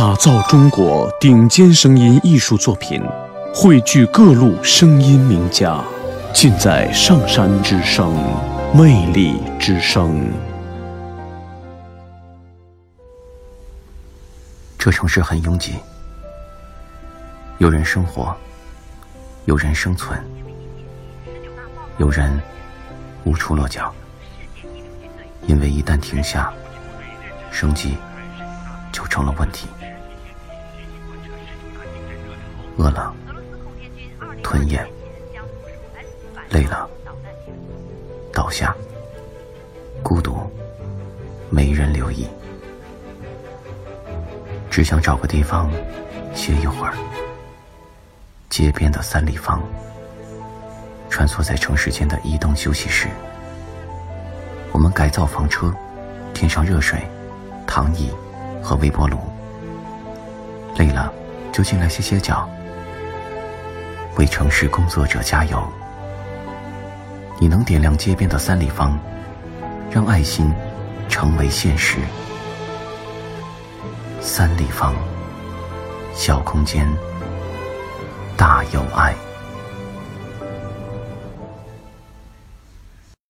打造中国顶尖声音艺术作品，汇聚各路声音名家，尽在上山之声，魅力之声。这城市很拥挤，有人生活，有人生存，有人无处落脚，因为一旦停下，生计。就成了问题。饿了，吞咽；累了，倒下；孤独，没人留意。只想找个地方歇一会儿。街边的三立方，穿梭在城市间的移动休息室。我们改造房车，添上热水、躺椅。和微波炉，累了就进来歇歇脚。为城市工作者加油！你能点亮街边的三立方，让爱心成为现实。三立方，小空间，大有爱。